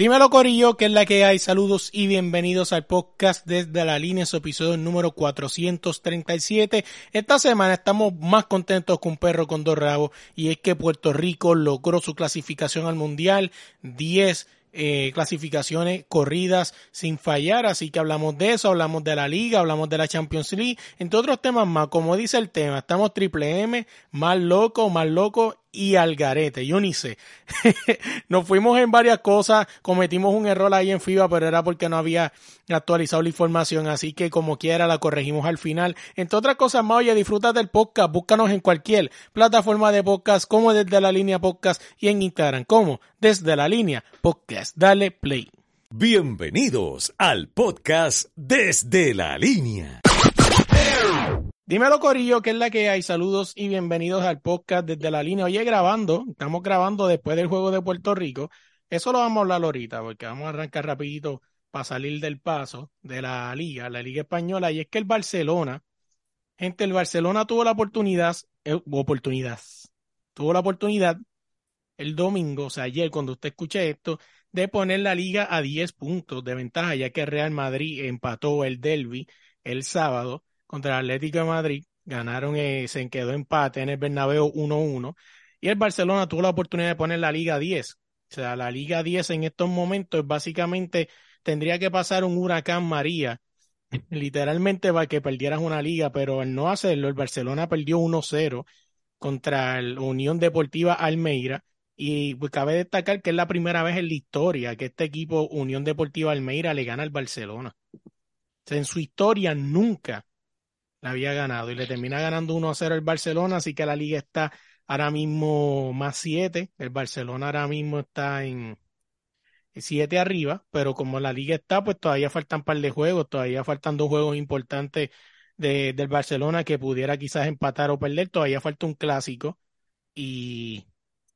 Dímelo Corillo, que es la que hay. Saludos y bienvenidos al podcast desde la línea, su episodio número 437. Esta semana estamos más contentos que un perro con dos rabos y es que Puerto Rico logró su clasificación al Mundial 10 eh, clasificaciones corridas sin fallar, así que hablamos de eso, hablamos de la liga, hablamos de la Champions League, entre otros temas más, como dice el tema, estamos triple M, más loco, más loco y Algarete, yo ni sé. Nos fuimos en varias cosas, cometimos un error ahí en FIBA, pero era porque no había actualizado la información, así que como quiera la corregimos al final. Entre otras cosas más, oye, disfruta del podcast, búscanos en cualquier plataforma de podcast, como desde la línea podcast y en Instagram, como desde la línea podcast. Dale play. Bienvenidos al podcast desde la línea. Dímelo Corillo, que es la que hay. Saludos y bienvenidos al podcast desde la línea. Oye, grabando, estamos grabando después del juego de Puerto Rico. Eso lo vamos a hablar ahorita, porque vamos a arrancar rapidito para salir del paso de la liga, la liga española. Y es que el Barcelona, gente, el Barcelona tuvo la oportunidad, eh, oportunidad, tuvo la oportunidad el domingo, o sea, ayer cuando usted escuche esto, de poner la liga a 10 puntos de ventaja, ya que Real Madrid empató el Derby el sábado contra el Atlético de Madrid. Ganaron, eh, se quedó empate en el Bernabéu 1-1. Y el Barcelona tuvo la oportunidad de poner la Liga 10. O sea, la Liga 10 en estos momentos básicamente tendría que pasar un huracán María, literalmente para que perdieras una liga, pero al no hacerlo, el Barcelona perdió 1-0 contra la Unión Deportiva Almeida. Y pues, cabe destacar que es la primera vez en la historia que este equipo, Unión Deportiva Almeida, le gana al Barcelona. O sea, en su historia nunca la había ganado y le termina ganando 1 a 0 el Barcelona, así que la liga está ahora mismo más 7. El Barcelona ahora mismo está en 7 arriba, pero como la liga está, pues todavía faltan un par de juegos, todavía faltan dos juegos importantes de, del Barcelona que pudiera quizás empatar o perder, todavía falta un clásico y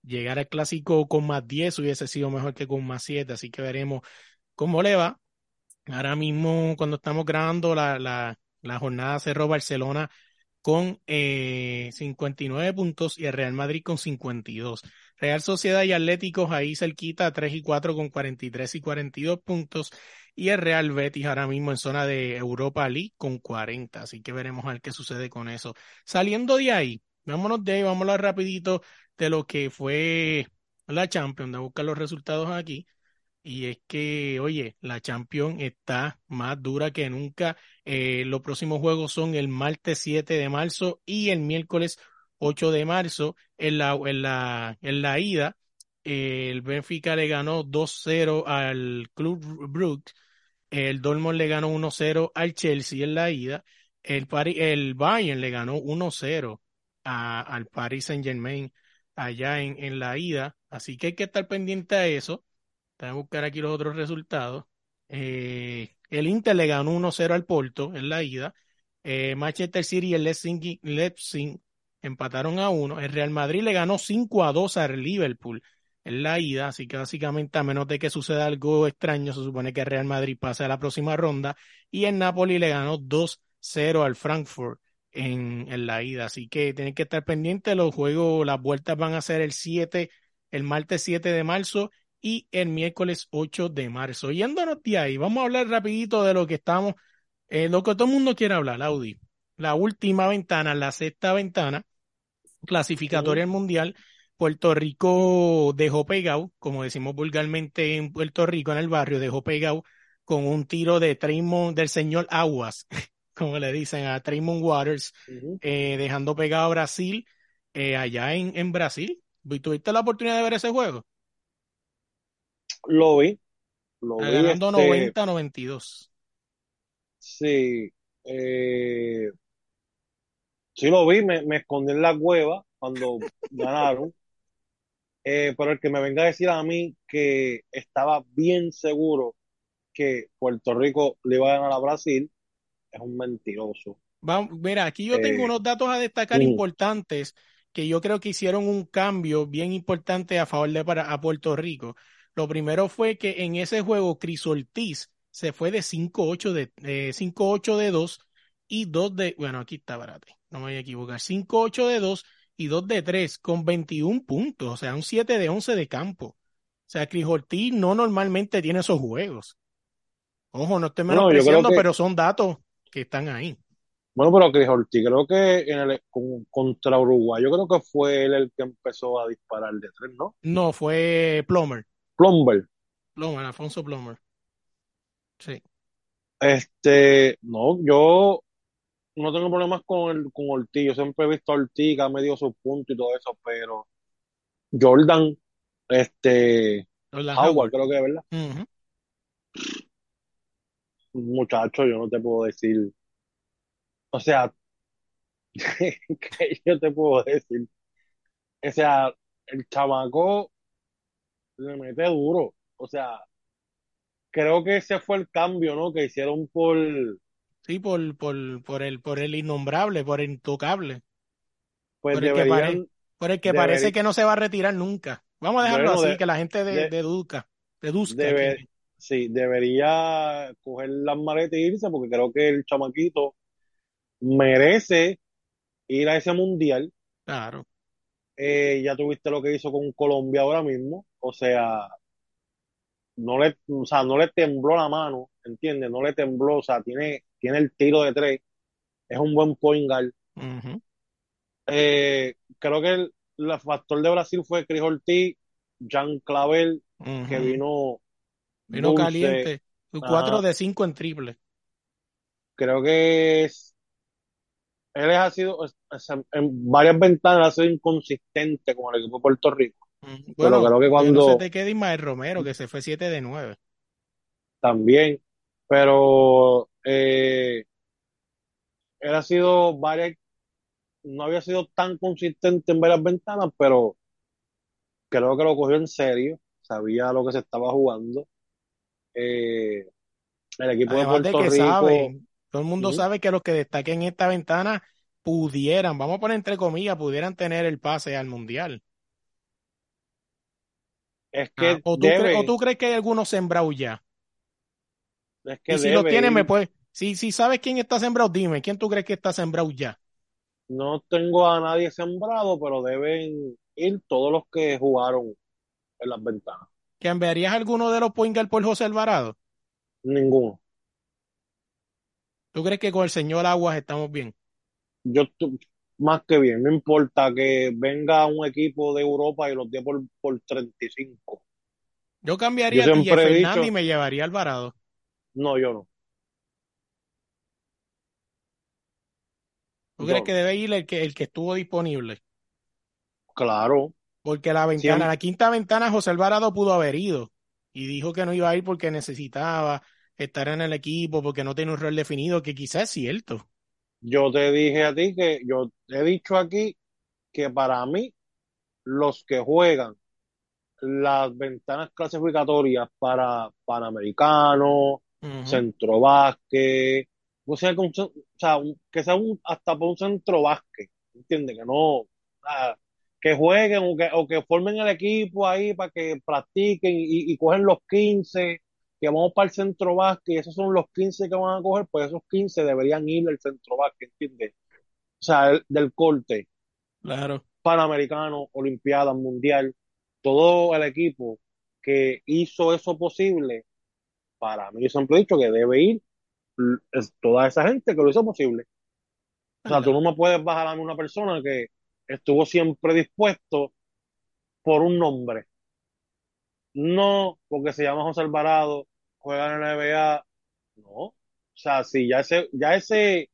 llegar al clásico con más 10 hubiese sido mejor que con más 7, así que veremos cómo le va. Ahora mismo, cuando estamos grabando la, la, la jornada cerró Barcelona con eh, 59 puntos y el Real Madrid con 52. Real Sociedad y Atléticos ahí cerquita, 3 y 4 con 43 y 42 puntos. Y el Real Betis ahora mismo en zona de Europa League con 40. Así que veremos a ver qué sucede con eso. Saliendo de ahí, vámonos de ahí, hablar rapidito de lo que fue la Champions, de buscar los resultados aquí. Y es que, oye, la Champions está más dura que nunca. Eh, los próximos juegos son el martes 7 de marzo y el miércoles 8 de marzo. En la, en la, en la ida, el Benfica le ganó 2-0 al Club Brugge. El Dortmund le ganó 1-0 al Chelsea en la ida. El, el Bayern le ganó 1-0 al Paris Saint Germain allá en, en la ida. Así que hay que estar pendiente a eso. Voy a buscar aquí los otros resultados. Eh, el Inter le ganó 1-0 al Porto en la ida. Eh, Manchester City y el Leipzig, empataron a 1. El Real Madrid le ganó 5 a 2 al Liverpool en la ida, así que básicamente a menos de que suceda algo extraño, se supone que el Real Madrid pase a la próxima ronda y el Napoli le ganó 2-0 al Frankfurt en, en, la ida, así que tienen que estar pendientes, los juegos, las vueltas van a ser el 7, el martes 7 de marzo y el miércoles 8 de marzo. Yéndonos de ahí, vamos a hablar rapidito de lo que estamos, eh, lo que todo el mundo quiere hablar, Audi. La última ventana, la sexta ventana, clasificatoria al mundial. Puerto Rico dejó pegado, como decimos vulgarmente en Puerto Rico, en el barrio, dejó pegado con un tiro de Traymond, del señor Aguas, como le dicen a Traymond Waters, eh, dejando pegado a Brasil, eh, allá en, en Brasil. ¿Tuviste la oportunidad de ver ese juego? Lo vi. Lo vi ganando este, 90-92. Sí. Eh, sí lo vi, me, me, escondí en la cueva cuando ganaron. Eh, pero el que me venga a decir a mí que estaba bien seguro que Puerto Rico le iba a ganar a Brasil es un mentiroso. Vamos, mira, aquí yo tengo Eh, unos datos a destacar mm, importantes que yo creo que hicieron un cambio bien importante a favor de para, a Puerto Rico. Lo primero fue que en ese juego Cris Ortiz se fue de 5-8 de, eh, 5-8 de 2 y 2 de, bueno, aquí está, espérate, no me voy a equivocar, 5-8 de 2 y 2 de 3 con 21 puntos, o sea, un 7 de 11 de campo. O sea, Cris Ortiz no normalmente tiene esos juegos. Ojo, no estoy bueno, menospreciando, que, pero son datos que están ahí. bueno, pero Cris Ortiz, creo que en el, con- contra Uruguay, yo creo que fue él el que empezó a disparar de tres, ¿no? No, fue Plomer. Plumber. Plomer, Alfonso Plomer. Sí. Este, no, yo no tengo problemas con el, con Ortiz. Yo siempre he visto a Ortiz que ha medido sus puntos y todo eso, pero Jordan, este, Jordan Howard, Howard. creo que es verdad. Ujú. Muchacho, yo no te puedo decir. O sea, ¿qué yo te puedo decir? O sea, el chamaco le mete duro. O sea, creo que ese fue el cambio, ¿no? Que hicieron por, Sí, por, por, por el, por el innombrable, por el intocable, pues por el que pare, por el que parece que no se va a retirar nunca. Vamos a dejarlo bueno, así, de, que la gente de, de, deduzca, deduzca debe, quién es. sí, debería coger las maletas e irse porque creo que el chamaquito merece ir a ese mundial. Claro. Eh, ya tuviste lo que hizo con Colombia ahora mismo. O sea, no le, o sea, no le tembló la mano, ¿entiendes? No le tembló, o sea, tiene, tiene el tiro de tres, es un buen point guard. Eh, creo que el, el factor de Brasil fue Chris Ortiz, Jean Clavel, que vino Vino dulce, caliente. Cuatro ajá, de cinco en triple. creo que es, él ha sido, en varias ventanas ha sido inconsistente con el equipo de Puerto Rico, Ujú. pero Bueno, creo que que no se cuando te quede Ismael Romero, que se fue 7 de 9. también, pero eh, él ha sido varias, no había sido tan consistente en varias ventanas, pero creo que lo cogió en serio, sabía lo que se estaba jugando. Eh, el equipo de Además de Puerto Rico, saben, todo el mundo sabe que los que destaquen en esta ventana pudieran, vamos a poner entre comillas, pudieran tener el pase al mundial. es Ah, que o tú crees, o tú crees que hay algunos sembrados ya. es Y si debe tienes, me puedes, si, si sabes quién está sembrado, dime, ¿quién tú crees que está sembrado ya? No tengo a nadie sembrado, pero deben ir todos los que jugaron en las ventanas. ¿Que enviarías alguno de los point guard por José Alvarado? Ninguno. ¿Tú crees que con el señor Aguas estamos bien? Yo más que bien, no importa que venga un equipo de Europa y los dé por, por 35. Yo Yo cambiaría a siempre he Fernández y dicho, me llevaría a Alvarado. no, yo no, ¿Tú crees yo que debe ir el que, el que estuvo disponible? Claro, Porque la ventana, la quinta ventana, José Alvarado pudo haber ido y dijo que no iba a ir porque necesitaba estar en el equipo, porque no tiene un rol definido, que quizás es cierto. yo te dije a ti que yo he dicho aquí que para mí los que juegan las ventanas clasificatorias para Panamericano, Ujú, centro o sea, o sea, un- que sea un, hasta por un centro básquet, ¿entiendes? Que no, que jueguen o que, o que formen el equipo ahí para que practiquen y, y cogen los 15 que vamos para el centro básquet y esos son los 15 que van a coger, pues esos 15 deberían ir al centro básquet, ¿entiendes? O sea, el- del corte, Claro. Panamericano, Olimpiada, Mundial, todo el equipo que hizo eso posible, para mí yo siempre he dicho que debe ir toda esa gente que lo hizo posible. O sea, tú no me puedes bajar a una persona que estuvo siempre dispuesto por un nombre. No porque se llama José Alvarado, juega en la NBA. No. O sea, si ya ese, ya ese,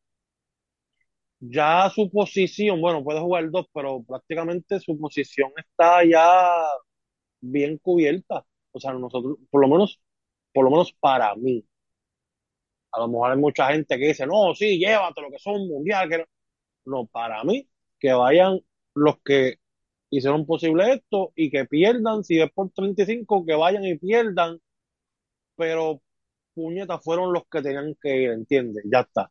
ya su posición, bueno, puede jugar dos, pero prácticamente su posición está ya bien cubierta. O sea, nosotros, por lo menos, por lo menos para mí. A lo mejor hay mucha gente que dice, no, sí, llévate lo que son mundial, que no. No, para mí, que vayan los que hicieron posible esto y que pierdan, si es por 35, que vayan y pierdan, pero puñetas fueron los que tenían que ir, ¿entiendes? Ya está.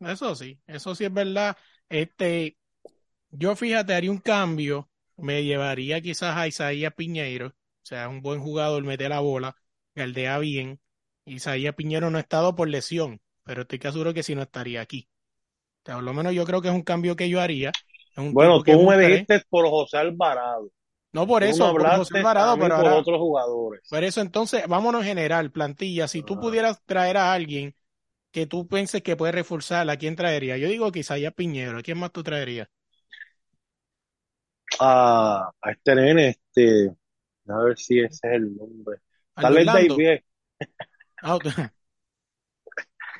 Eso sí, eso sí es verdad. Este, yo fíjate, haría un cambio, me llevaría quizás a Isaías Piñeiro, o sea, un buen jugador, mete la bola, galdea bien. Isaías Piñeiro no ha estado por lesión, pero estoy casi seguro que si no estaría aquí. O sea, por lo menos yo creo que es un cambio que yo haría. Es un Bueno, que tú me buscaré. dijiste por José Alvarado. No por Tú eso, no por José Alvarado, pero por ahora, otros jugadores. por eso entonces, vámonos en general, plantilla. Si tú Ah. pudieras traer a alguien que tú pienses que puede reforzar, ¿a quién traería? Yo digo que Isaías Piñero. ¿A quién más tú traerías? A, a este nene, este, a ver si ese es el nombre. ¿Al Tal vez? Davis. Ah,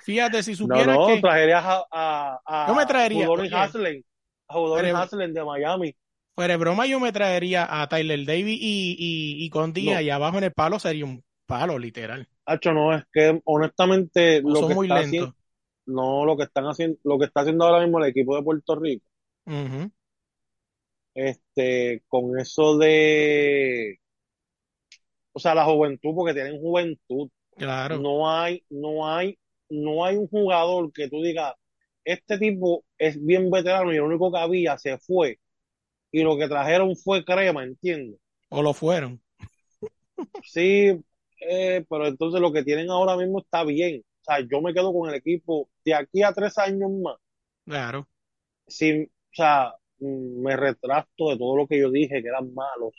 Fíjate, si No, supieras no, que traerías a, a, a yo me traería, Udonis oye, Haslem, a Udonis pero- Haslem de Miami. Fuera de broma, yo me traería a Tyler Davis y, y, y con Díaz No. y abajo en el palo sería un palo, literal. Hacho, no, es que honestamente O lo que muy está haciendo, no, lo que están haciendo, lo que está haciendo ahora mismo el equipo de Puerto Rico, este, con eso de, o sea, la juventud, porque tienen juventud, claro, no hay, no hay, no hay un jugador que tú digas, este tipo es bien veterano y lo único que había se fue y lo que trajeron fue crema, ¿entiendes? o lo fueron. Sí, eh, pero entonces lo que tienen ahora mismo está bien. O sea, yo me quedo con el equipo de aquí a tres años más. Claro, Sin, o sea, mm, me retracto de todo lo que yo dije que eran malos,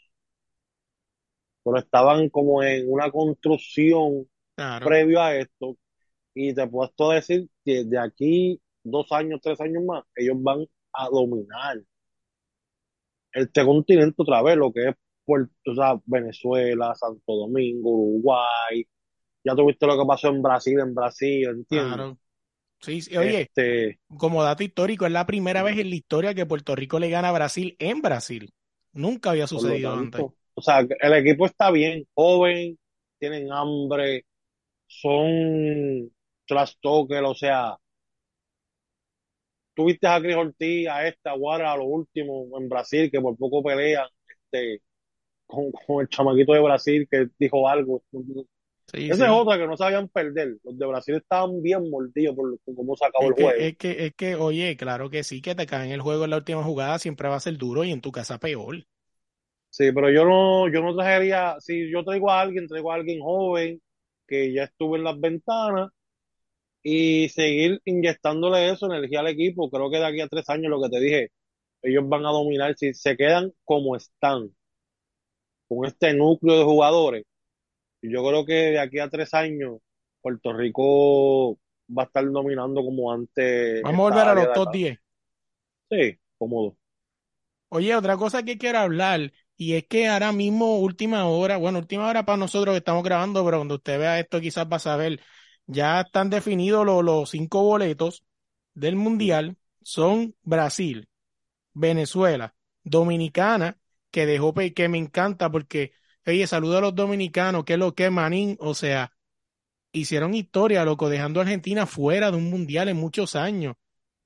pero estaban como en una construcción claro. previo a esto. Y te puedo decir que de aquí dos años, tres años más, ellos van a dominar este continente otra vez, lo que es Puerto, o sea, Venezuela, Santo Domingo, Uruguay. Ya tuviste lo que pasó en Brasil, en Brasil, ¿entiendes? Claro. Sí, sí, Oye, Este, como dato histórico, es la primera vez en la historia que Puerto Rico le gana a Brasil en Brasil. Nunca había sucedido antes. o sea, el equipo está bien, joven, tienen hambre, son trash talker, o sea, tuviste a Cris Ortiz, a esta, a Guara, a lo último en Brasil, que por poco pelean, este, con, con el chamaquito de Brasil que dijo algo. Sí, Esa sí. es otra que no sabían perder. Los de Brasil estaban bien mordidos por, cómo se acabó Es el que, juego. es que, es que, oye, claro que sí, que te caen el juego en la última jugada siempre va a ser duro y en tu casa peor. Sí, pero yo no, yo no traería, si yo traigo a alguien, traigo a alguien joven que ya estuvo en las ventanas y seguir inyectándole eso, energía al equipo. Creo que de aquí a tres años, lo que te dije, ellos van a dominar. Si se quedan como están, con este núcleo de jugadores, yo creo que de aquí a tres años, Puerto Rico va a estar dominando como antes. Vamos a volver a los top acá. 10. Sí, cómodo. Oye, otra cosa que quiero hablar, y es que ahora mismo, última hora, bueno, última hora para nosotros que estamos grabando, pero cuando usted vea esto quizás va a saber, ya están definidos los, los cinco boletos del Mundial, son Brasil, Venezuela, Dominicana, que dejó, que me encanta porque, oye, saludo a los dominicanos, que es lo que es Manín, o sea, hicieron historia, loco, dejando a Argentina fuera de un Mundial en muchos años.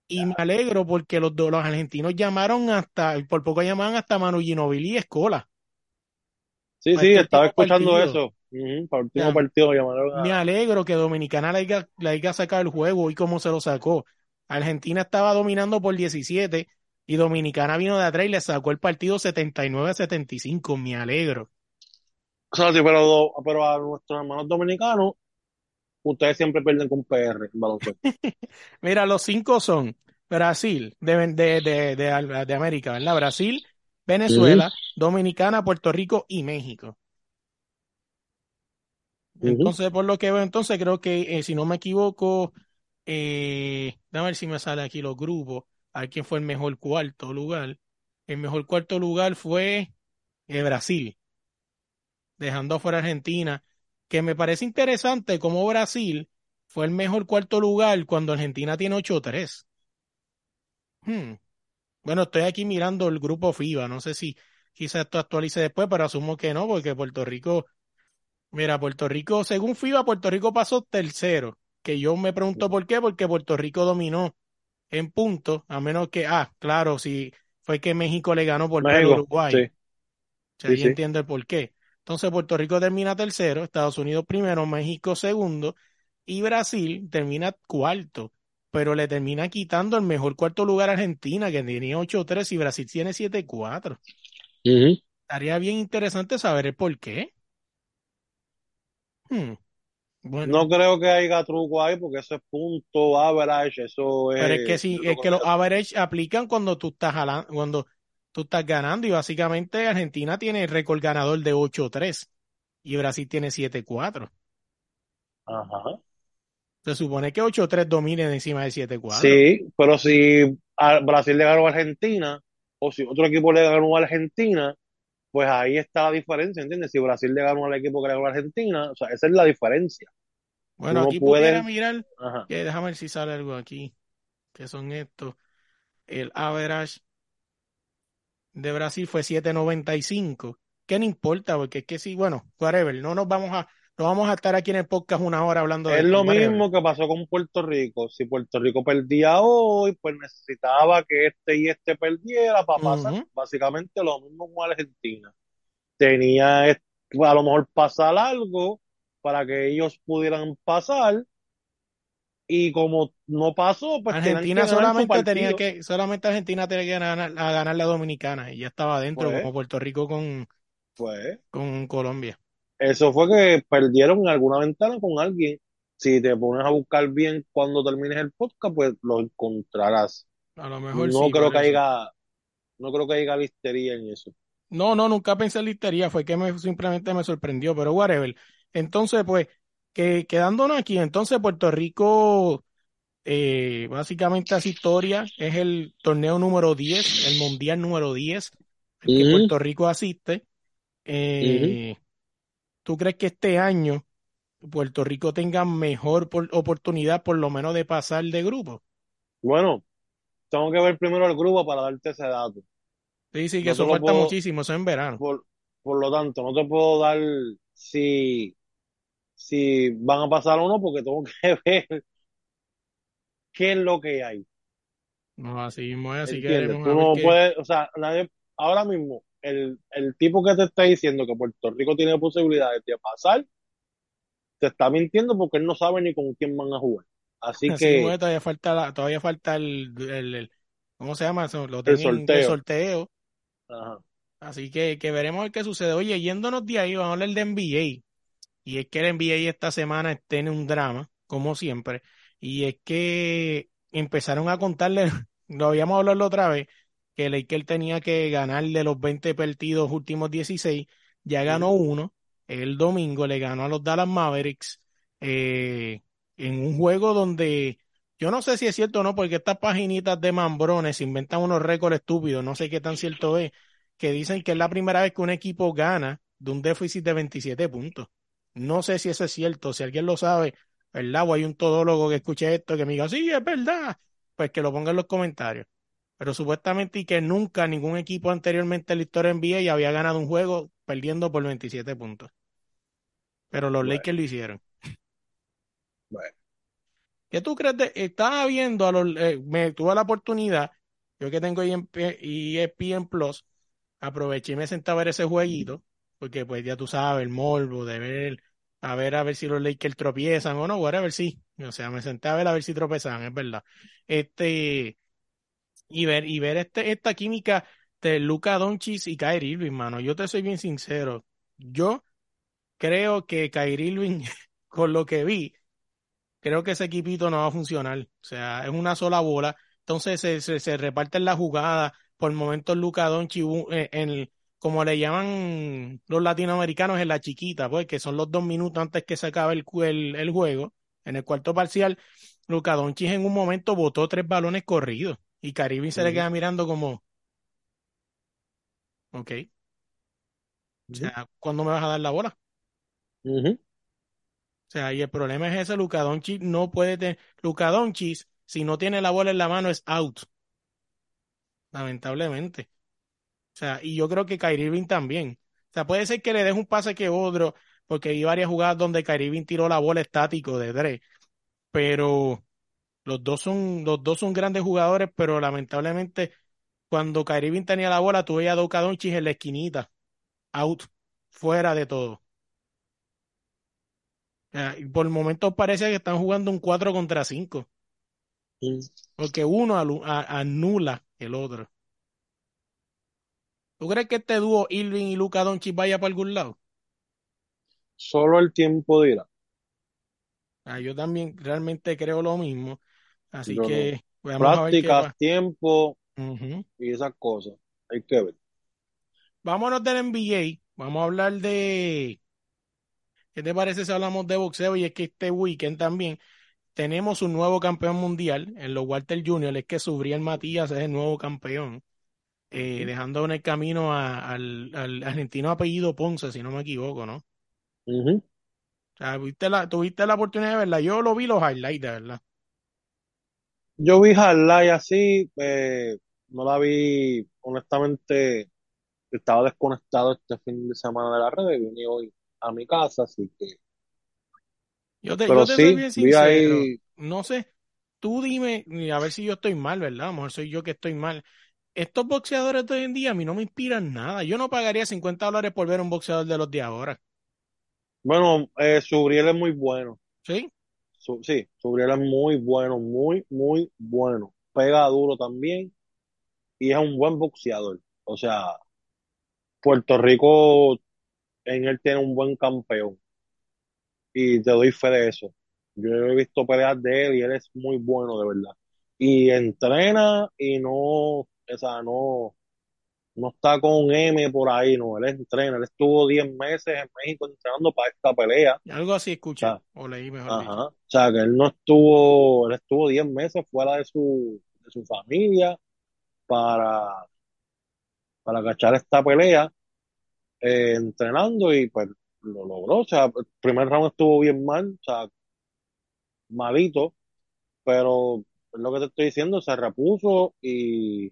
Y me alegro porque los, los argentinos llamaron hasta, por poco llamaban hasta Manu Ginóbili y Escola. Sí, sí, estaba escuchando partido. eso. Ujú, para el último Ya. partido llamaron Me alegro que Dominicana le haya, sacado el juego y cómo se lo sacó. Argentina estaba dominando por 17 y Dominicana vino de atrás y le sacó el partido 79 a 75. Me alegro. O sea, sí, pero, pero a nuestros hermanos dominicanos, ustedes siempre pierden con PR en. Mira, los cinco son Brasil, de, de, de, de, de América, ¿verdad? Brasil, Venezuela, Dominicana, Puerto Rico y México. Entonces, por lo que veo, entonces creo que, eh, si no me equivoco, eh, déjame ver si me sale aquí los grupos, a quién fue el mejor cuarto lugar. El mejor cuarto lugar fue eh, Brasil, dejando afuera a Argentina, que me parece interesante cómo Brasil fue el mejor cuarto lugar cuando Argentina tiene 8-3. Hmm. Bueno, estoy aquí mirando el grupo FIBA, no sé si quizás esto actualice después, pero asumo que no, porque Puerto Rico, mira, Puerto Rico, según FIBA, Puerto Rico pasó tercero, que yo me pregunto por qué, porque Puerto Rico dominó en puntos, a menos que, ah, claro, si fue que México le ganó por México, Uruguay. sí. O sea, Sí, ahí sí. entiendo el por qué. Entonces Puerto Rico termina tercero, Estados Unidos primero, México segundo y Brasil termina cuarto, pero le termina quitando el mejor cuarto lugar a Argentina, que tenía 8-3 y Brasil tiene 7-4. Ujú. Estaría bien interesante saber el por qué. Hmm, Bueno, No creo que haya truco ahí porque eso es punto, average, eso es... pero es que sí, es que los average aplican cuando tú estás jalando, cuando tú estás ganando y básicamente Argentina tiene el récord ganador de 8-3 y Brasil tiene 7-4. Ajá. Se supone que 8-3 dominen encima de 7-4. Sí, pero si a Brasil le ganó a Argentina o si otro equipo le ganó a Argentina, pues ahí está la diferencia, ¿entiendes? Si Brasil le ganó al equipo que le ganó a Argentina, o sea, esa es la diferencia. Bueno, Uno aquí puede- pudiera mirar, que déjame ver si sale algo aquí, que son estos. El average de Brasil fue 7.95. ¿Qué no importa? Porque es que sí, bueno, whatever, no nos vamos a, no vamos a estar aquí en el podcast una hora hablando de Es esto, lo mismo que pasó con Puerto Rico. Si Puerto Rico perdía hoy, pues necesitaba que este y este perdiera para pasar. Básicamente lo mismo con Argentina. Tenía a lo mejor pasar algo para que ellos pudieran pasar. Y como no pasó, pues Argentina que solamente tenía que, solamente Argentina tenía que ganar, a ganar la Dominicana y ya estaba adentro, Pues. como Puerto Rico con, Pues con Colombia. Eso fue que perdieron alguna ventana con alguien. Si te pones a buscar bien cuando termines el podcast, pues lo encontrarás. A lo mejor No sí, creo que eso. haya, no creo que haya listería en eso. No, no, nunca pensé en listería, fue que me, simplemente me sorprendió, pero whatever. Entonces, pues, que quedándonos aquí, entonces Puerto Rico, eh, básicamente hace historia, es el torneo número 10, el mundial número 10, el que. Puerto Rico asiste. Eh, ¿tú crees que este año Puerto Rico tenga mejor por- oportunidad, por lo menos, de pasar de grupo? Bueno, tengo que ver primero el grupo para darte ese dato. Sí, sí, que No eso falta puedo- muchísimo, eso es en verano. Por, por lo tanto, no te puedo dar si, si van a pasar o no, porque tengo que ver qué es lo que hay. No, así mismo es, así que no puedes, o sea, nadie, ahora mismo, el, el tipo que te está diciendo que Puerto Rico tiene posibilidades de pasar, te está mintiendo porque él no sabe ni con quién van a jugar. Así que, todavía falta la- todavía falta el, el- el- ¿cómo se llama eso? Lo tienen sorteo. de sorteo. ajá. Así que, que veremos el qué sucede. Oye, yéndonos de ahí, vamos a hablar de NBA. Y es que el NBA esta semana tiene un drama, como siempre. Y es que empezaron a contarle, lo habíamos hablado la otra vez, que Lakers tenía que ganar de los 20 partidos últimos 16. Ya ganó uno. El domingo le ganó a los Dallas Mavericks eh, en un juego donde yo no sé si es cierto o no, porque estas paginitas de mambrones inventan unos récords estúpidos, no sé qué tan cierto es, que dicen que es la primera vez que un equipo gana de un déficit de 27 puntos. No sé si eso es cierto, si alguien lo sabe, ¿verdad? O hay un todólogo que escuche esto que me diga, sí, es verdad, pues que lo ponga en los comentarios. Pero supuestamente y que nunca ningún equipo anteriormente en la historia NBA había ganado un juego perdiendo por 27 puntos. Pero los Bueno. Lakers lo hicieron. Bueno. ¿Qué tú crees de, estaba viendo a los, eh, me tuve la oportunidad, yo que tengo ESPN ESPN Plus, aproveché y me senté a ver ese jueguito, porque pues ya tú sabes, el morbo de ver, a ver a ver si los Lakers tropiezan o no, whatever, sí. O sea, me senté a ver a ver si tropezan, es verdad. Este, y ver, y ver este, esta química de Luka Doncic y Kyrie Irving, mano. Yo te soy bien sincero. Yo creo que Kyrie Irving, con lo que vi, creo que ese equipito no va a funcionar. O sea, es una sola bola. Entonces se, se, se reparten la jugada. Por momentos Luka Doncic eh, en el- como le llaman los latinoamericanos en la chiquita, pues que son los dos minutos antes que se acabe el, el, el juego. En el cuarto parcial, Luka Doncic en un momento botó tres balones corridos y Caribe se le queda mirando como, ok, o sea, ¿cuándo me vas a dar la bola? O sea, y el problema es ese, Luka Doncic no puede tener, Luka Doncic, si no tiene la bola en la mano es out, lamentablemente. O sea, y yo creo que Kyrie Irving también. O sea, puede ser que le deje un pase que otro, porque hay varias jugadas donde Kyrie Irving tiró la bola estático de Dre, pero los dos son, los dos son grandes jugadores, pero lamentablemente cuando Kyrie tenía la bola, tuve a Luka Doncic en la esquinita, out, fuera de todo. Y por momentos parece que están jugando un 4 contra 5, Mm. porque uno anula el otro. ¿Tú crees que este dúo Irving y Luka Doncic vaya para algún lado? Solo el tiempo dirá. Ah, yo también realmente creo lo mismo. Así Yo no. que vamos a ver tiempo y esas cosas. Hay que ver. Vámonos del NBA. Vamos a hablar de. ¿Qué te parece si hablamos de boxeo? Y es que este weekend también tenemos un nuevo campeón mundial en los Walter Junior. Es que Subriel Matías es el nuevo campeón, eh, dejando en el camino a- al, al argentino apellido Ponce, si no me equivoco, ¿no? Ujú. O sea, ¿viste la, tuviste la oportunidad de verla. Yo lo vi los highlights, de verdad. Yo vi Highlight así, eh, no la vi, honestamente, estaba desconectado este fin de semana de la red vine hoy a mi casa, así que, Yo te, pero yo te soy sí, bien vi sincero. ahí, No sé, tú dime, a ver si yo estoy mal, ¿verdad? A lo mejor soy yo que estoy mal. Estos boxeadores de hoy en día a mí no me inspiran nada. Yo no pagaría 50 dólares por ver a un boxeador de los de ahora. bueno, eh, Subriel es muy bueno, ¿Sí? Su- sí, Subriel es muy bueno, muy, muy bueno, pega duro también y es un buen boxeador, o sea, Puerto Rico en él tiene un buen campeón y te doy fe de eso. Yo he visto peleas de él y él es muy bueno de verdad. Y entrena y no, o sea, no, no está con un M por ahí, no, él entrena. Él estuvo 10 meses en México entrenando para esta pelea. Algo así O escuché, sea, o leí mejor dicho. ajá. O sea, que él no estuvo, él estuvo 10 meses fuera de su, de su familia para, para cachar esta pelea, eh, entrenando y pues lo logró. O sea, el primer round estuvo bien mal, o sea, malito, pero es lo que te estoy diciendo, se repuso y,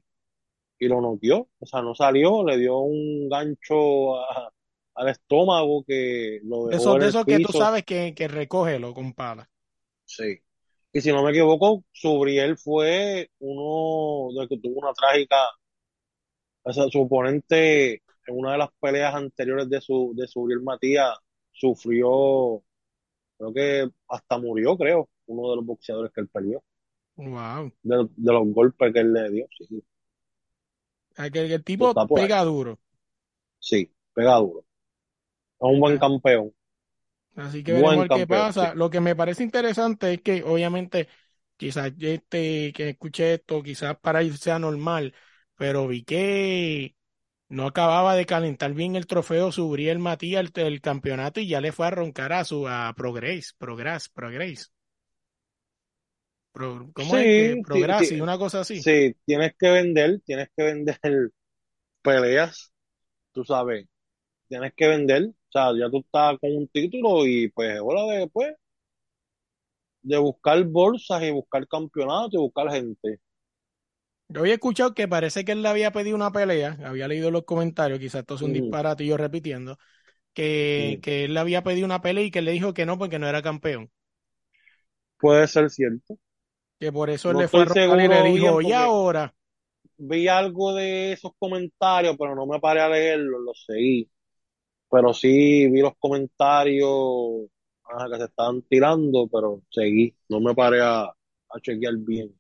y lo noqueó. O sea, no salió, le dio un gancho a- al estómago que lo De dejó esos, en de el esos que tú sabes que, que recógelo con pala. Sí. Y si no me equivoco, Subriel fue uno de que tuvo una trágica, o sea, su oponente en una de las peleas anteriores de su de Subriel Matías sufrió, creo que hasta murió, creo, uno de los boxeadores que él peleó, Wow. de, de los golpes que él le dio. Sí, El, el eso tipo pega duro. Sí, pega duro. Es un buen Ah, campeón, Así que veremos qué campeón, sí. pasa. Lo que me parece interesante es que obviamente quizás este que escuché esto quizás para ir sea normal, pero vi que no acababa de calentar bien el trofeo Subriel Matías el, el campeonato y ya le fue a roncar a su a Progress, Progress, Progress. Pro- ¿cómo es que ti- una cosa así? sí, tienes que vender, tienes que vender peleas, tú sabes, tienes que vender, o sea, ya tú estás con un título y pues es hora de, pues, de buscar bolsas y buscar campeonatos y buscar gente. Yo había escuchado que parece que él le había pedido una pelea, había leído los comentarios, quizás esto es un disparate y yo repitiendo, que, que él le había pedido una pelea y que le dijo que no porque no era campeón. Puede ser cierto. Que por eso No le fue a y le dijo, y ahora, vi algo de esos comentarios, pero no me paré a leerlos, los seguí. Pero sí vi los comentarios ajá, que se estaban tirando, pero seguí, no me paré a, a chequear bien.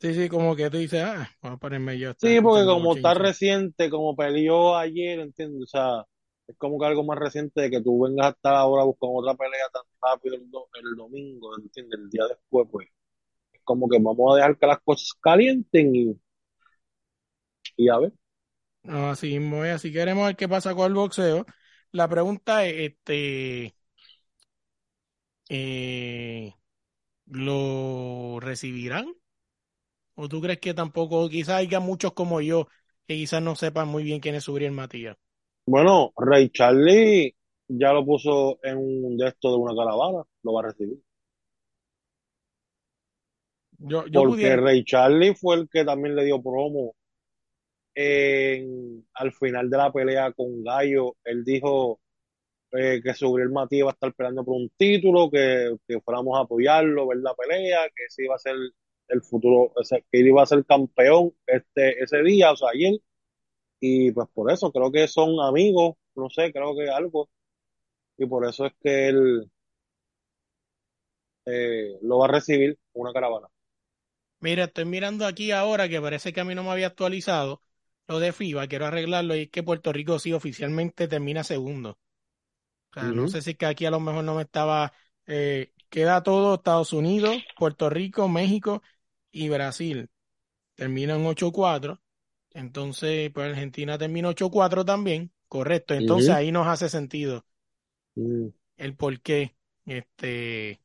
sí, sí, como que tú dices, ah, vamos a ponerme yo Sí, porque como está reciente, como peleó ayer, ¿entiendes? O sea, es como que algo más reciente de que tú vengas a estar ahora buscando otra pelea tan rápido el, do- el domingo, ¿entiendes? El día después, pues, es como que vamos a dejar que las cosas calienten y, y a ver. No, así mismo es, así queremos ver qué pasa con el boxeo. La pregunta es, este, eh, ¿lo recibirán? ¿O tú crees que tampoco, quizás haya muchos como yo que quizás no sepan muy bien quién es Subriel Matías? Bueno, Ray Charlie ya lo puso en un de de una caravana, lo va a recibir. Yo, yo Porque pudiera, Ray Charlie fue el que también le dio promo en, al final de la pelea con Gallo. Él dijo eh, que Subriel Matías va a estar peleando por un título, que, que fuéramos a apoyarlo, ver la pelea, que ese iba a ser el futuro, que él iba a ser campeón este, ese día, o sea, ayer, y pues por eso creo que son amigos, no sé, creo que algo, y por eso es que él eh, lo va a recibir una caravana. Mira, estoy mirando aquí ahora que parece que a mí no me había actualizado lo de FIBA, quiero arreglarlo y es que Puerto Rico sí oficialmente termina segundo. O sea, no sé si es que aquí a lo mejor no me estaba, eh, queda todo Estados Unidos, Puerto Rico, México y Brasil. Terminan 8-4. Entonces, pues Argentina termina 8-4 también. Correcto. Entonces ahí nos hace sentido ujú, el por qué este,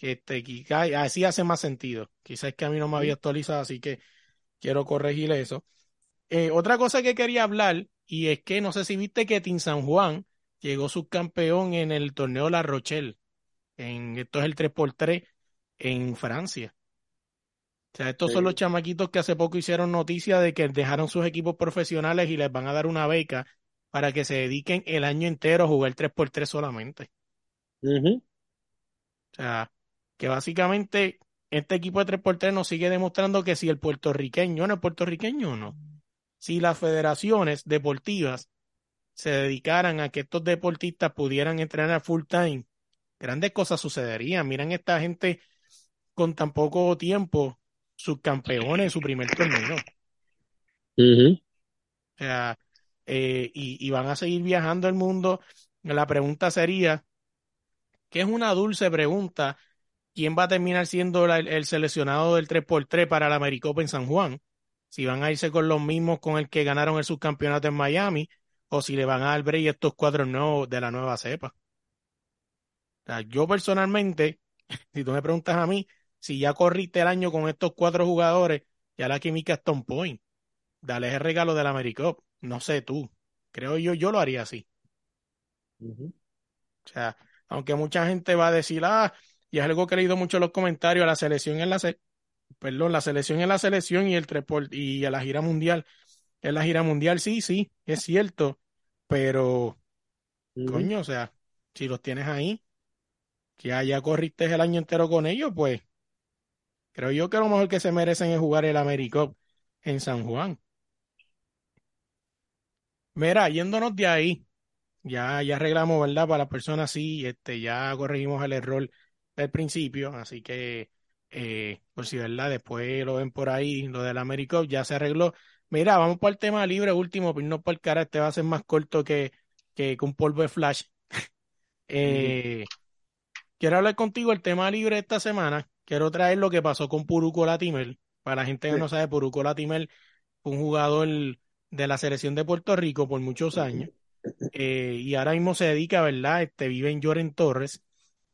este, Kikai- así hace más sentido. Quizás es que a mí no me había actualizado, así que quiero corregir eso. Eh, otra cosa que quería hablar, y es que no sé si viste que Team San Juan llegó subcampeón en el torneo La Rochelle. En, esto es el tres por tres en Francia. O sea, estos son los chamaquitos que hace poco hicieron noticia de que dejaron sus equipos profesionales y les van a dar una beca para que se dediquen el año entero a jugar tres por tres solamente. O sea, que básicamente este equipo de tres por tres nos sigue demostrando que si el puertorriqueño, no el puertorriqueño no, si las federaciones deportivas se dedicaran a que estos deportistas pudieran entrenar full time, grandes cosas sucederían. Miren esta gente con tan poco tiempo, subcampeones en su primer torneo. O sea, eh, y, y van a seguir viajando el mundo. La pregunta sería, que es una dulce pregunta, ¿quién va a terminar siendo la- el, el seleccionado del tres por tres para la Americopa en San Juan? Si van a irse con los mismos con el que ganaron el subcampeonato en Miami, o si le van a dar break estos cuadros nuevos de la nueva cepa. O sea, yo personalmente, si tú me preguntas a mí, si ya corriste el año con estos cuatro jugadores, ya la química está on point. Dale el regalo del Americop. No sé tú. Creo yo, yo lo haría así. O sea, aunque mucha gente va a decir, ah, y es algo que he leído mucho en los comentarios, la selección en la se- perdón, la selección en la selección y el y a la gira mundial. En la gira mundial, sí, sí, es cierto. Pero, coño, o sea, si los tienes ahí, que ya corriste el año entero con ellos, pues creo yo que lo mejor que se merecen es jugar el Americop en San Juan. Mira, yéndonos de ahí. Ya, ya arreglamos, ¿verdad? Para las personas sí, este, ya corregimos el error del principio, así que, eh, por si, ¿verdad? Después lo ven por ahí, lo del AmeriCup ya se arregló. Mira, vamos para el tema libre último, pero no por el cara, este va a ser más corto que, que, que un polvo de flash. Eh, quiero hablar contigo el tema libre de esta semana. Quiero traer lo que pasó con Puruco Latimer. Para la gente que Sí. no sabe, Puruco Latimer fue un jugador de la selección de Puerto Rico por muchos años eh, y ahora mismo se dedica, ¿verdad? Este, vive en Lloren Torres,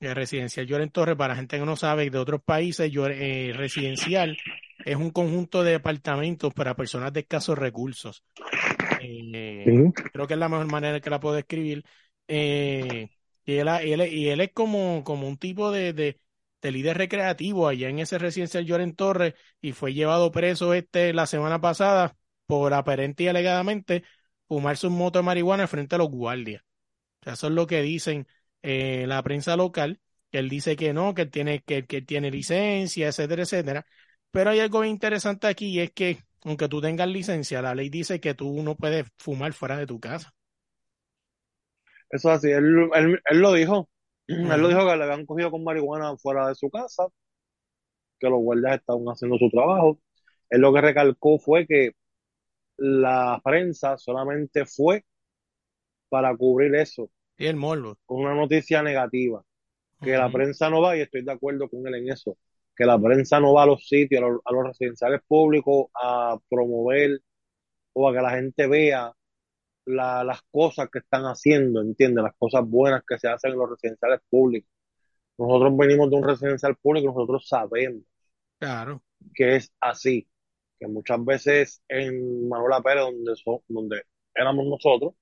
eh, residencial Lloren Torres, para gente que no sabe, de otros países, eh, residencial es un conjunto de departamentos para personas de escasos recursos. Creo que es la mejor manera que la puedo describir. Eh, y él, él- y él es como, como un tipo de, de, de líder recreativo allá en ese residencial Lloren Torres y fue llevado preso este la semana pasada por aparente y alegadamente fumarse un moto de marihuana frente a los guardias. O sea, eso es lo que dicen eh, la prensa local, que él dice que no, que él tiene, que, tiene licencia, etcétera, etcétera. Pero hay algo interesante aquí y es que aunque tú tengas licencia, la ley dice que tú no puedes fumar fuera de tu casa. Eso es así, él, él, él lo dijo. Él lo dijo que le habían cogido con marihuana fuera de su casa, que los guardias estaban haciendo su trabajo. Él lo que recalcó fue que la prensa solamente fue para cubrir eso, Y el morbo. con una noticia negativa. Que la prensa no va, y estoy de acuerdo con él en eso, que la prensa no va a los sitios, a los, a los residenciales públicos a promover o a que la gente vea la- las cosas que están haciendo, ¿entiendes? Las cosas buenas que se hacen en los residenciales públicos. Nosotros venimos de un residencial público, nosotros sabemos Claro. que es así, que muchas veces en Manuela Pérez, donde, so- donde éramos nosotros,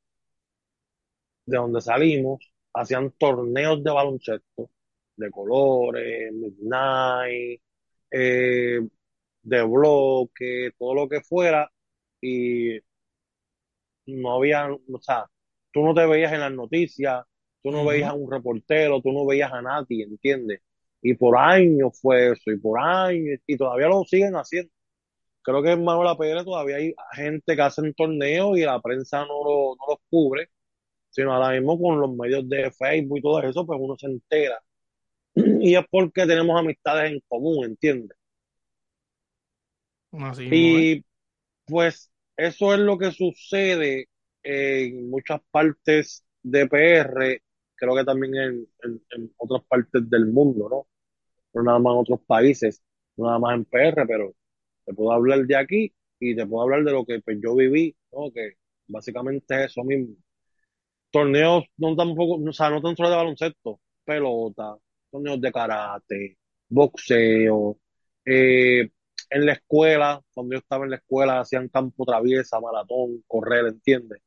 de donde salimos, hacían torneos de baloncesto, de colores, midnight, eh, de bloque, todo lo que fuera, y no había, o sea, tú no te veías en las noticias, tú no veías a un reportero, tú no veías a nadie, ¿entiendes? Y por años fue eso, y por años, y todavía lo siguen haciendo. Creo que en Manuela Pérez todavía hay gente que hacen torneos y la prensa no, lo, no los cubre, sino ahora mismo con los medios de Facebook y todo eso, pues uno se entera. Y es porque tenemos amistades en común, ¿entiendes? Así. Y pues eso es lo que sucede en muchas partes de PR, creo que también en, en- en otras partes del mundo, ¿no? No nada más en otros países, no nada más en PR, pero te puedo hablar de aquí y te puedo hablar de lo que pues, yo viví, ¿no? Que básicamente es eso mismo. Torneos no tampoco, o sea, no tan solo de baloncesto, pelota, torneos de karate, boxeo, eh, en la escuela, cuando yo estaba en la escuela hacían campo traviesa, maratón, correr, ¿entiendes?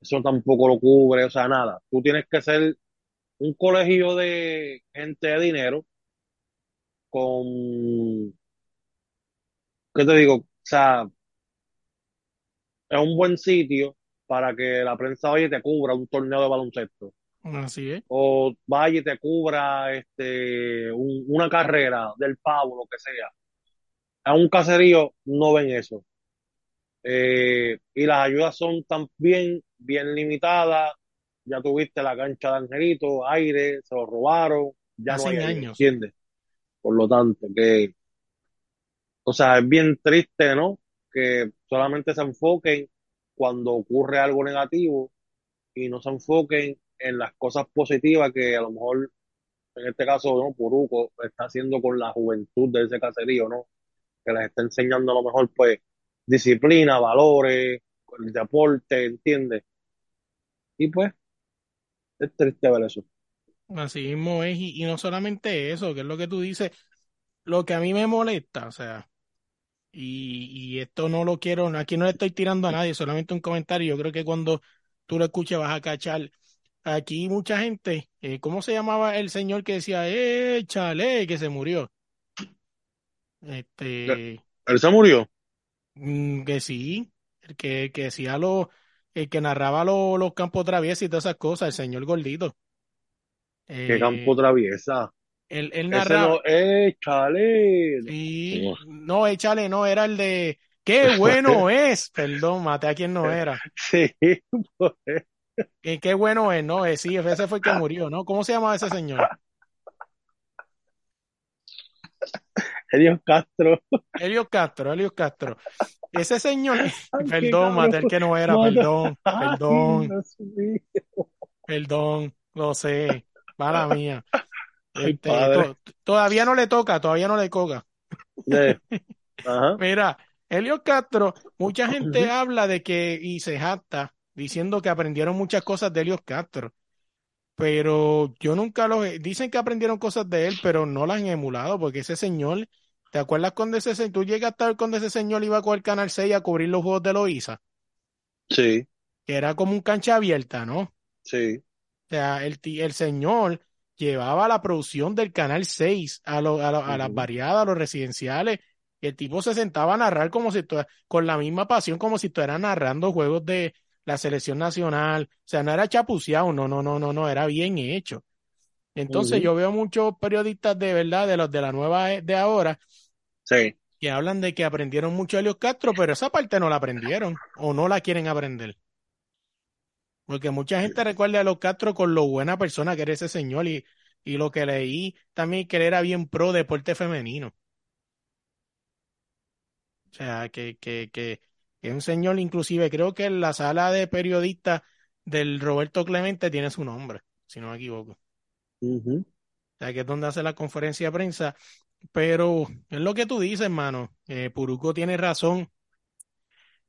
Eso tampoco lo cubre, o sea, nada. Tú tienes que ser un colegio de gente de dinero con, ¿qué te digo? O sea, es un buen sitio para que la prensa vaya y te cubra un torneo de baloncesto. Así es. O vaya y te cubra este, un- una carrera del pavo, lo que sea. A un caserío no ven eso. Eh, y las ayudas son también bien limitadas. Ya tuviste la cancha de Angelito, aire, se lo robaron, ya no Hacen hay años. ¿entiendes? Por lo tanto, que, o sea, es bien triste, ¿no? Que solamente se enfoquen cuando ocurre algo negativo y no se enfoquen en las cosas positivas que a lo mejor, en este caso, ¿no? Puruco está haciendo con la juventud de ese caserío, ¿no? Que les está enseñando a lo mejor, pues, disciplina, valores, el deporte, ¿entiendes? Y pues, es triste ver eso. Así mismo es. Y, y no solamente eso, que es lo que tú dices, lo que a mí me molesta, o sea, y, y esto no lo quiero, aquí no le estoy tirando a nadie, solamente un comentario. Yo creo que cuando tú lo escuches vas a cachar. Aquí mucha gente, eh, ¿cómo se llamaba el señor que decía, eh, chale, que se murió? Este, ¿Él se murió? mm, que sí, el que, que decía lo, el que narraba lo- los campos traviesos y todas esas cosas, el señor gordito. ¿Qué Eh, campo traviesa? Él, él narraba, no, eh, chale. sí, no, échale, no, era el de, qué bueno es, perdón, maté a quien no era. Sí, pues, qué bueno es, no, Eh, sí, ese fue el que murió, ¿no? ¿Cómo se llamaba ese señor? Helios Castro. Elio Castro, Elio Castro. Ese señor, Ay, perdón, maté cabrón. que no era, Mata- perdón, perdón, perdón, lo sé, mala mía. Ay, Este, padre. to- todavía no le toca, todavía no le Ajá. Mira, Elio Castro, mucha gente habla de que, y se jacta, diciendo que aprendieron muchas cosas de Elio Castro, pero yo nunca los, he- dicen que aprendieron cosas de él, pero no las han emulado, porque ese señor, ¿te acuerdas cuando ese, se- tú llegaste a ver cuando ese señor iba con el Canal 6 a cubrir los juegos de Loíza? Sí, Que era como un cancha abierta, ¿no? sí. O sea, el, el señor llevaba la producción del Canal 6 a, lo- a, lo- a las variadas, a los residenciales, y el tipo se sentaba a narrar como si con la misma pasión como si estuviera narrando juegos de la selección nacional. O sea, no era chapuceado, no, no, no, no, no, era bien hecho. Entonces yo veo muchos periodistas de verdad, de los de la nueva e- de ahora, Sí. que hablan de que aprendieron mucho de Helios Castro, pero esa parte no la aprendieron o no la quieren aprender. Porque mucha gente recuerda a los Castro con lo buena persona que era ese señor y, y lo que leí también que él era bien pro deporte femenino. O sea, que, que, que, que un señor, inclusive creo que en la sala de periodistas del Roberto Clemente tiene su nombre, si no me equivoco. Ujú. O sea, que es donde hace la conferencia de prensa. Pero es lo que tú dices, hermano. Eh, Puruco tiene razón.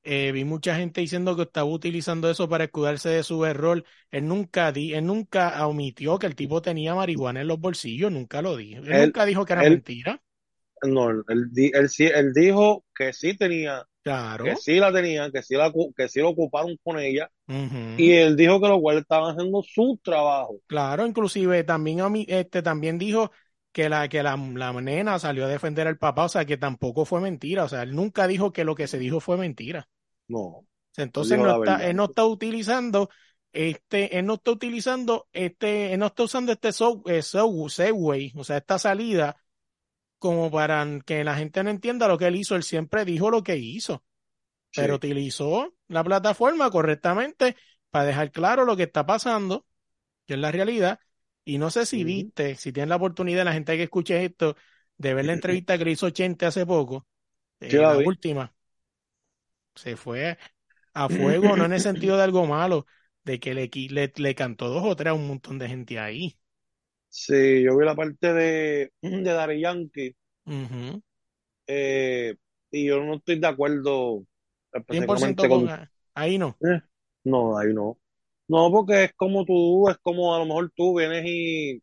Eh, vi mucha gente diciendo que estaba utilizando eso para escudarse de su error. Él nunca di, él nunca omitió que el tipo tenía marihuana en los bolsillos, nunca lo dijo. Él, Él- nunca dijo que era él- mentira. No, él, él, sí, él dijo que sí tenía, Claro. que sí la tenía, que sí, la, que sí lo ocuparon con ella, y él dijo que los cuales estaban haciendo su trabajo. Claro, inclusive también, omi- este, también dijo que la, que la, la nena salió a defender al papá, o sea que tampoco fue mentira. O sea, él nunca dijo que lo que se dijo fue mentira. No, Entonces no está, él no está utilizando este, él no está utilizando este, él no está usando este so, eh, so- Segway, o sea, esta salida como para que la gente no entienda lo que él hizo. Él siempre dijo lo que hizo, pero utilizó la plataforma correctamente para dejar claro lo que está pasando, que es la realidad. Y no sé si viste, si tienes la oportunidad, la gente que escuche esto, de ver la entrevista que le hizo Chente hace poco, eh, la la vi. última, se fue a fuego, no en el sentido de algo malo, de que le, le, le cantó dos o tres a un montón de gente ahí. Sí, yo vi la parte de, de Daddy Yankee eh, y yo no estoy de acuerdo 100% específicamente con... con... Ahí no. eh, no, ahí no. No, porque es como tú, es como a lo mejor tú vienes y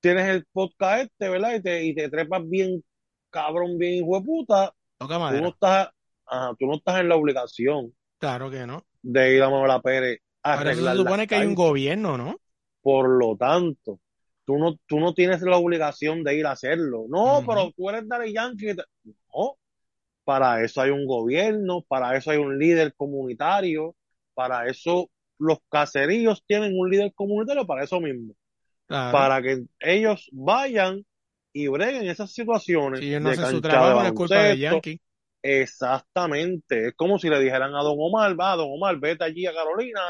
tienes el podcast este, ¿verdad? Y te, y te trepas bien cabrón, bien hijo de puta. Toca Tú no estás, ajá, tú no estás en la obligación Claro que no. de ir a Manuela Pérez a Para eso se supone que hay un gobierno, ¿no? Por lo tanto, tú no, tú no tienes la obligación de ir a hacerlo. No, pero tú eres Daddy Yankee. No, para eso hay un gobierno, para eso hay un líder comunitario, para eso los caseríos tienen un líder comunitario para eso mismo, Claro. para que ellos vayan y breguen esas situaciones Si ellos no de hacen su trabajo, no es culpa de. Yankee. Exactamente, es como si le dijeran a Don Omar, va, Don Omar, vete allí a Carolina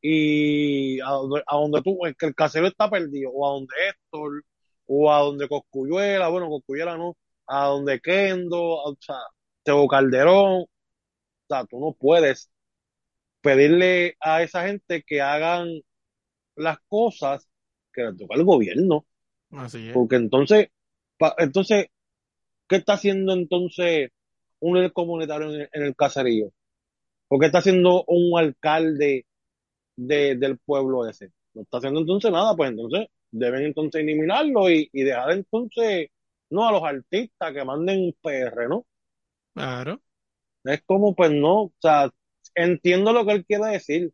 y a donde, a donde tú, que el casero está perdido, o a donde Héctor, o a donde Coscuyuela, bueno, Coscuyuela no, a donde Kendo, o sea, Teo Calderón, o sea, tú no puedes pedirle a esa gente que hagan las cosas que le toca al gobierno, Así es. porque entonces, entonces, ¿qué está haciendo entonces un líder comunitario en el, en el caserío? ¿O qué está haciendo un alcalde de- del pueblo ese? No está haciendo entonces nada, pues entonces deben entonces eliminarlo y, y dejar entonces, no a los artistas que manden PR, ¿no? Claro. Es como, pues no, o sea, entiendo lo que él quiere decir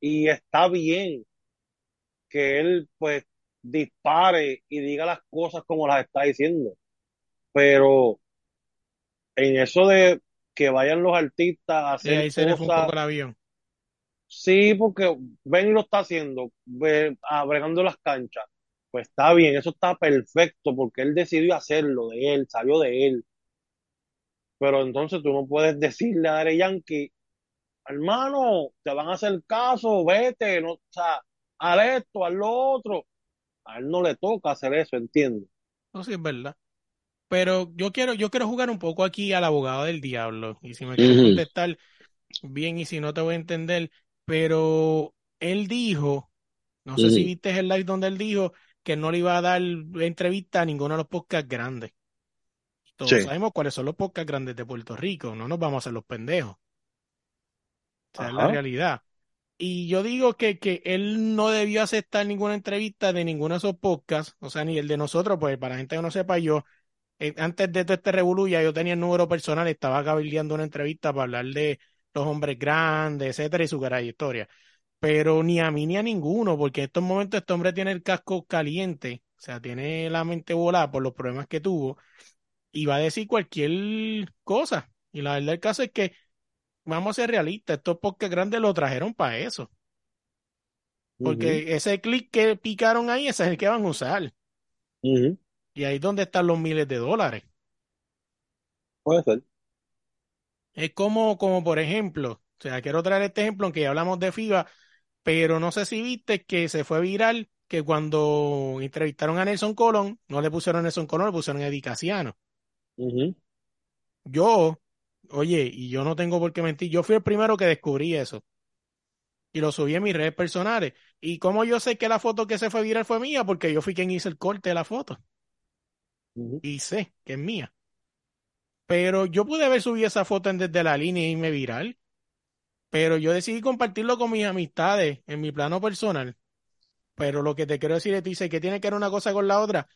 y está bien que él pues dispare y diga las cosas como las está diciendo, pero en eso de que vayan los artistas a Y hacer ahí se le fue un poco cosas, el avión. sí, porque ven y lo está haciendo, abregando las canchas, pues está bien, eso está perfecto porque él decidió hacerlo de él, salió de él, pero entonces tú no puedes decirle a Daddy Yankee, hermano, te van a hacer caso, vete, no, o sea, haz esto, haz lo otro, a él no le toca hacer eso, entiendo. Eso sí es verdad. Pero yo quiero, yo quiero jugar un poco aquí al abogado del diablo. Y si me quieres Ujú. contestar bien y si no te voy a entender. Pero él dijo, no sé si viste el live donde él dijo que no le iba a dar entrevista a ninguno de los podcasts grandes. Todos Sí, sabemos cuáles son los podcasts grandes de Puerto Rico. No nos vamos a hacer los pendejos. Esa es la realidad. Y yo digo que, que él no debió aceptar ninguna entrevista de ninguno de esos podcasts, o sea, ni el de nosotros, pues para gente que no sepa, yo, eh, antes de todo este revolú, ya yo tenía el número personal, estaba cabildeando una entrevista para hablar de los hombres grandes, etcétera, y su trayectoria. Pero ni a mí ni a ninguno, porque en estos momentos este hombre tiene el casco caliente, o sea, tiene la mente volada por los problemas que tuvo, y va a decir cualquier cosa. Y la verdad del caso es que vamos a ser realistas, estos podcasts grandes lo trajeron para eso. Porque ese clic que picaron ahí, ese es el que van a usar. Y ahí es donde están los miles de dólares. Puede ser. Es como, como por ejemplo, o sea, quiero traer este ejemplo, aunque ya hablamos de FIBA, pero no sé si viste que se fue viral que cuando entrevistaron a Nelson Colón, no le pusieron a Nelson Colón, le pusieron a Eddie Casiano. Ujú, Yo, oye, y yo no tengo por qué mentir, yo fui el primero que descubrí eso. Y lo subí en mis redes personales. ¿Y cómo yo sé que la foto que se fue viral fue mía? Porque yo fui quien hizo el corte de la foto. Y sé que es mía. Pero yo pude haber subido esa foto en desde la línea y irme viral. Pero yo decidí compartirlo con mis amistades en mi plano personal. Pero lo que te quiero decir es, tú dices que tiene que ver una cosa con la otra.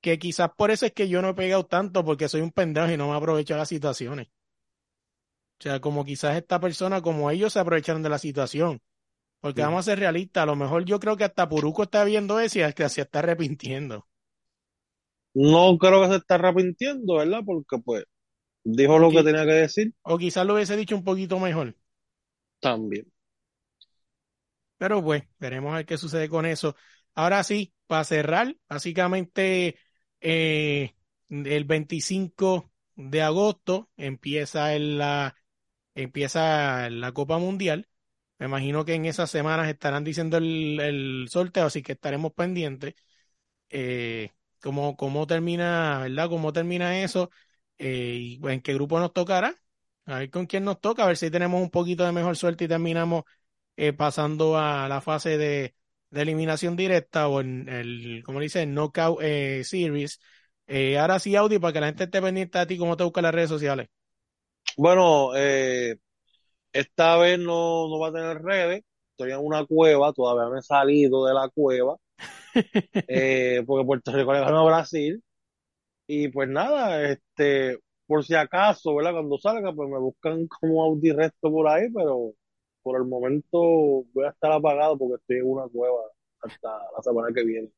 Que quizás por eso es que yo no he pegado tanto porque soy un pendejo y no me aprovecho de las situaciones. O sea, como quizás esta persona, como ellos se aprovecharon de la situación. Porque vamos a ser realistas, a lo mejor yo creo que hasta Puruco está viendo eso y hasta se está arrepintiendo. No creo que se está arrepintiendo, ¿verdad? Porque pues dijo O, lo que tenía que decir. o quizás lo hubiese dicho un poquito mejor. También. Pero pues, veremos a ver qué sucede con eso. Ahora sí, para cerrar, básicamente eh, el 25 de agosto empieza la, empieza la Copa Mundial. Me imagino que en esas semanas estarán diciendo el, el sorteo, así que estaremos pendientes. Eh, cómo, termina, ¿verdad? Cómo termina eso eh, y en qué grupo nos tocará. A ver con quién nos toca, a ver si tenemos un poquito de mejor suerte y terminamos eh, pasando a la fase de, eliminación directa o en el, como dice, Knockout eh, Series. Ahora sí, Audi, para que la gente esté pendiente a ti, ¿cómo te busca las redes sociales? Bueno, esta vez no, no va a tener redes, estoy en una cueva, todavía no he salido de la cueva, porque Puerto Rico le ganó a Brasil. Y pues nada, este, por si acaso, ¿verdad? Cuando salga, pues me buscan como Audi Resto por ahí, pero por el momento voy a estar apagado porque estoy en una cueva hasta la semana que viene.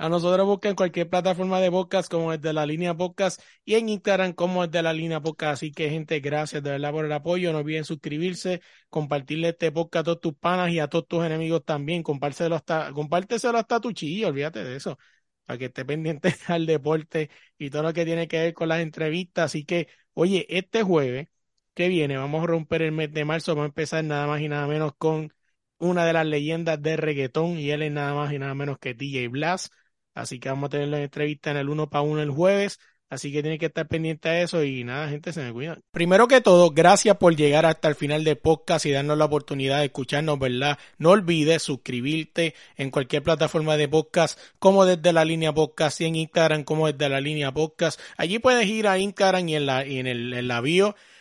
A nosotros buscan cualquier plataforma de podcast como es de la línea podcast y en Instagram como es de la línea podcast. Así que gente, gracias de verdad por el apoyo. No olviden suscribirse, compartirle este podcast a todos tus panas y a todos tus enemigos también. Compárteselo hasta, compárteselo hasta tu chillo, olvídate de eso. Para que esté pendiente al deporte y todo lo que tiene que ver con las entrevistas. Así que, oye, este jueves que viene vamos a romper el mes de marzo, vamos a empezar nada más y nada menos con una de las leyendas de reggaetón y él es nada más y nada menos que DJ Blas. Así que vamos a tener la entrevista en el uno para uno el jueves. Así que tiene que estar pendiente a eso y nada, gente, se me cuida. Primero que todo, gracias por llegar hasta el final del podcast y darnos la oportunidad de escucharnos, ¿verdad? No olvides suscribirte en cualquier plataforma de podcast, como desde la línea podcast y en Instagram, como desde la línea podcast. Allí puedes ir a Instagram y en la, y en el, en la bio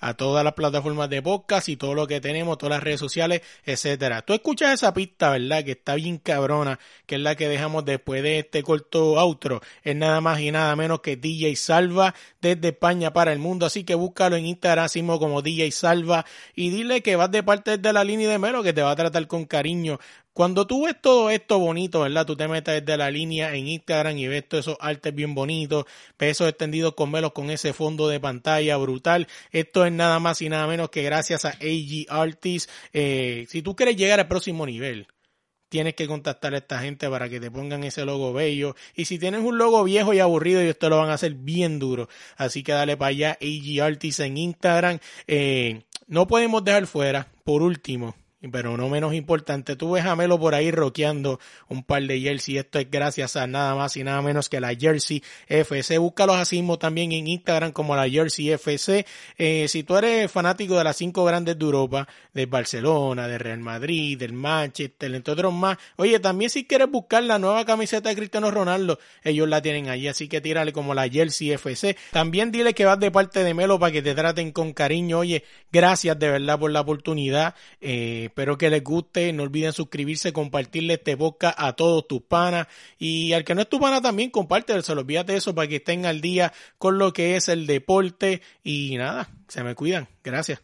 a todas las plataformas de podcast y todo lo que tenemos, todas las redes sociales, etcétera. Tú escuchas esa pista, ¿verdad? Que está bien cabrona, que es la que dejamos después de este corto outro. Es nada más y nada menos que DJ Salva desde España para el mundo. Así que búscalo en Instagram como DJ Salva y dile que vas de parte de la línea de Melo que te va a tratar con cariño. Cuando tú ves todo esto bonito, ¿verdad? Tú te metes desde la línea en Instagram y ves todos esos artes bien bonitos, pesos extendidos con velos con ese fondo de pantalla brutal. Esto es nada más y nada menos que gracias a AG Artists. Eh, si tú quieres llegar al próximo nivel, tienes que contactar a esta gente para que te pongan ese logo bello. Y si tienes un logo viejo y aburrido, ellos te lo van a hacer bien duro. Así que dale para allá, AG Artists en Instagram. Eh, no podemos dejar fuera, por último, pero no menos importante, tú ves a Melo por ahí roqueando un par de jersey. Esto es gracias a nada más y nada menos que la Jersey FC. Búscalos así mismo también en Instagram como la Jersey FC. Eh, si tú eres fanático de las cinco grandes de Europa, de Barcelona, de Real Madrid, del Manchester, entre otros más, oye, también si quieres buscar la nueva camiseta de Cristiano Ronaldo, ellos la tienen allí. Así que tírale como la Jersey FC. También dile que vas de parte de Melo para que te traten con cariño. Oye, gracias de verdad por la oportunidad. Eh, Espero que les guste. No olviden suscribirse, compartirle este boca a todos tus panas. Y al que no es tu pana también, se lo olvídate de eso para que estén al día con lo que es el deporte. Y nada, se me cuidan. Gracias.